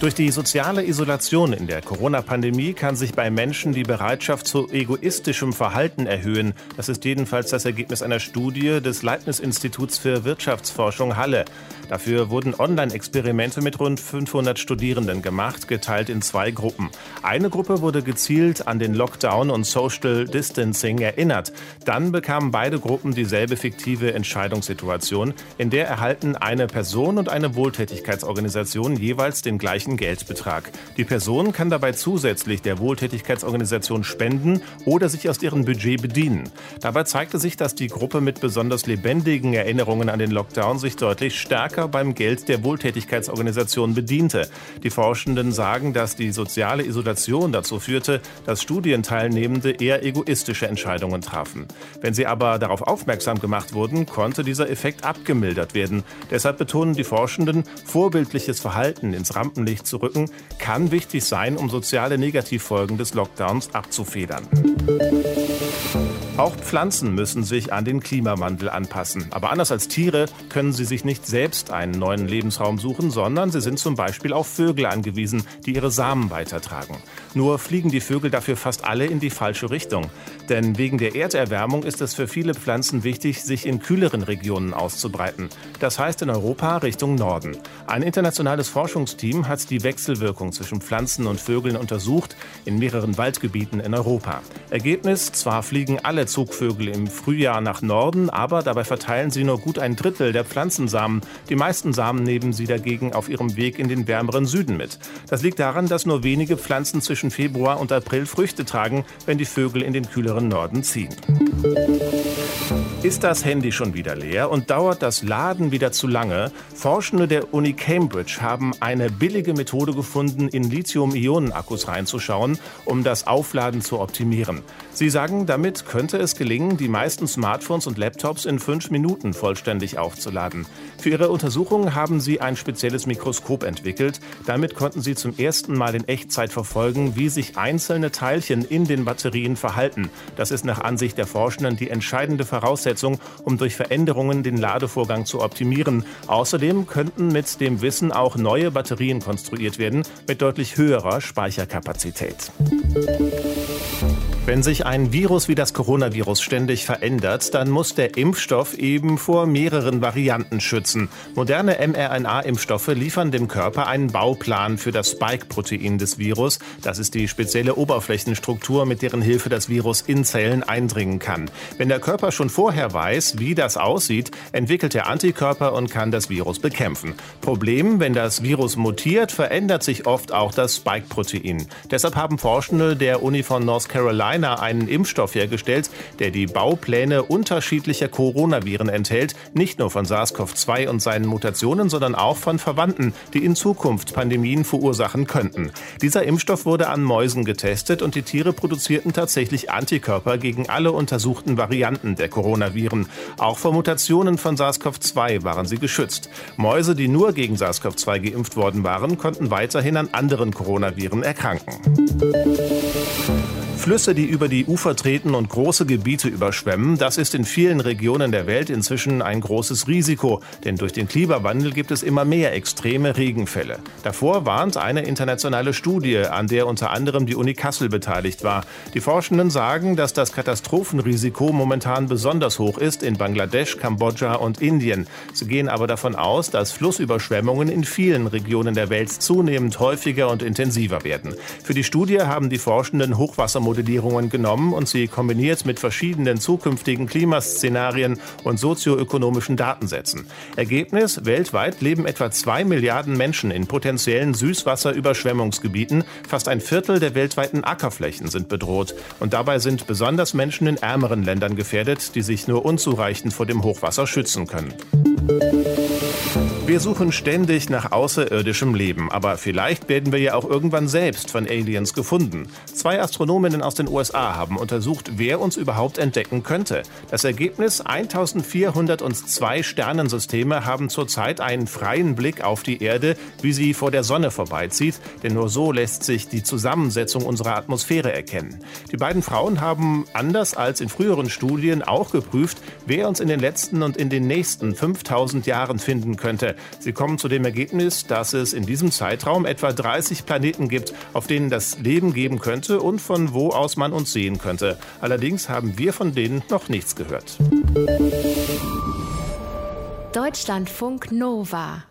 Durch die soziale Isolation in der Corona-Pandemie kann sich bei Menschen die Bereitschaft zu egoistischem Verhalten erhöhen. Das ist jedenfalls das Ergebnis einer Studie des Leibniz-Instituts für Wirtschaftsforschung Halle. Dafür wurden Online-Experimente mit rund 500 Studierenden gemacht, geteilt in zwei Gruppen. Eine Gruppe wurde gezielt an den Lockdown und Social Distancing erinnert. Dann bekamen beide Gruppen dieselbe fiktive Entscheidungssituation, in der erhalten eine Person und eine Wohltätigkeitsorganisation jeweils den gleichen Geldbetrag. Die Person kann dabei zusätzlich der Wohltätigkeitsorganisation spenden oder sich aus deren Budget bedienen. Dabei zeigte sich, dass die Gruppe mit besonders lebendigen Erinnerungen an den Lockdown sich deutlich stärker stärker beim Geld der Wohltätigkeitsorganisation bediente. Die Forschenden sagen, dass die soziale Isolation dazu führte, dass Studienteilnehmende eher egoistische Entscheidungen trafen. Wenn sie aber darauf aufmerksam gemacht wurden, konnte dieser Effekt abgemildert werden. Deshalb betonen die Forschenden, vorbildliches Verhalten ins Rampenlicht zu rücken, kann wichtig sein, um soziale Negativfolgen des Lockdowns abzufedern. Auch Pflanzen müssen sich an den Klimawandel anpassen. Aber anders als Tiere können sie sich nicht selbst einen neuen Lebensraum suchen, sondern sie sind zum Beispiel auf Vögel angewiesen, die ihre Samen weitertragen. Nur fliegen die Vögel dafür fast alle in die falsche Richtung. Denn wegen der Erderwärmung ist es für viele Pflanzen wichtig, sich in kühleren Regionen auszubreiten. Das heißt in Europa Richtung Norden. Ein internationales Forschungsteam hat die Wechselwirkung zwischen Pflanzen und Vögeln untersucht in mehreren Waldgebieten in Europa. Ergebnis, zwar fliegen alle Zugvögel im Frühjahr nach Norden, aber dabei verteilen sie nur gut ein Drittel der Pflanzensamen. Die meisten Samen nehmen sie dagegen auf ihrem Weg in den wärmeren Süden mit. Das liegt daran, dass nur wenige Pflanzen zwischen Februar und April Früchte tragen, wenn die Vögel in den kühleren Norden ziehen. Ist das Handy schon wieder leer und dauert das Laden wieder zu lange? Forschende der Uni Cambridge haben eine billige Methode gefunden, in Lithium-Ionen-Akkus reinzuschauen, um das Aufladen zu optimieren. Sie sagen, damit könnte es gelingen, die meisten Smartphones und Laptops in fünf Minuten vollständig aufzuladen. Für ihre Untersuchungen haben sie ein spezielles Mikroskop entwickelt. Damit konnten sie zum ersten Mal in Echtzeit verfolgen, wie sich einzelne Teilchen in den Batterien verhalten. Das ist nach Ansicht der Forschenden die entscheidende Voraussetzung, Voraussetzung, um durch Veränderungen den Ladevorgang zu optimieren. Außerdem könnten mit dem Wissen auch neue Batterien konstruiert werden mit deutlich höherer Speicherkapazität. Wenn sich ein Virus wie das Coronavirus ständig verändert, dann muss der Impfstoff eben vor mehreren Varianten schützen. Moderne mRNA-Impfstoffe liefern dem Körper einen Bauplan für das Spike-Protein des Virus. Das ist die spezielle Oberflächenstruktur, mit deren Hilfe das Virus in Zellen eindringen kann. Wenn der Körper schon vorher weiß, wie das aussieht, entwickelt er Antikörper und kann das Virus bekämpfen. Problem, wenn das Virus mutiert, verändert sich oft auch das Spike-Protein. Deshalb haben Forschende der Uni von North Carolina China einen Impfstoff hergestellt, der die Baupläne unterschiedlicher Coronaviren enthält, nicht nur von SARS-CoV-2 und seinen Mutationen, sondern auch von Verwandten, die in Zukunft Pandemien verursachen könnten. Dieser Impfstoff wurde an Mäusen getestet und die Tiere produzierten tatsächlich Antikörper gegen alle untersuchten Varianten der Coronaviren. Auch vor Mutationen von SARS-CoV-2 waren sie geschützt. Mäuse, die nur gegen SARS-CoV-2 geimpft worden waren, konnten weiterhin an anderen Coronaviren erkranken. Flüsse, die über die Ufer treten und große Gebiete überschwemmen, das ist in vielen Regionen der Welt inzwischen ein großes Risiko, denn durch den Klimawandel gibt es immer mehr extreme Regenfälle. Davor warnt eine internationale Studie, an der unter anderem die Uni Kassel beteiligt war. Die Forschenden sagen, dass das Katastrophenrisiko momentan besonders hoch ist in Bangladesch, Kambodscha und Indien. Sie gehen aber davon aus, dass Flussüberschwemmungen in vielen Regionen der Welt zunehmend häufiger und intensiver werden. Für die Studie haben die Forschenden Hochwassermodelle Klimanotmodellierungen genommen und sie kombiniert mit verschiedenen zukünftigen Klimaszenarien und sozioökonomischen Datensätzen. Ergebnis, weltweit leben etwa zwei Milliarden Menschen in potenziellen Süßwasserüberschwemmungsgebieten. Fast ein Viertel der weltweiten Ackerflächen sind bedroht. Und dabei sind besonders Menschen in ärmeren Ländern gefährdet, die sich nur unzureichend vor dem Hochwasser schützen können. Wir suchen ständig nach außerirdischem Leben, aber vielleicht werden wir ja auch irgendwann selbst von Aliens gefunden. Zwei Astronominnen aus den USA haben untersucht, wer uns überhaupt entdecken könnte. Das Ergebnis 1402 Sternensysteme haben zurzeit einen freien Blick auf die Erde, wie sie vor der Sonne vorbeizieht, denn nur so lässt sich die Zusammensetzung unserer Atmosphäre erkennen. Die beiden Frauen haben anders als in früheren Studien auch geprüft, wer uns in den letzten und in den nächsten 5000 Jahren finden könnte. Sie kommen zu dem Ergebnis, dass es in diesem Zeitraum etwa 30 Planeten gibt, auf denen das Leben geben könnte und von wo aus man uns sehen könnte. Allerdings haben wir von denen noch nichts gehört. Deutschlandfunk Nova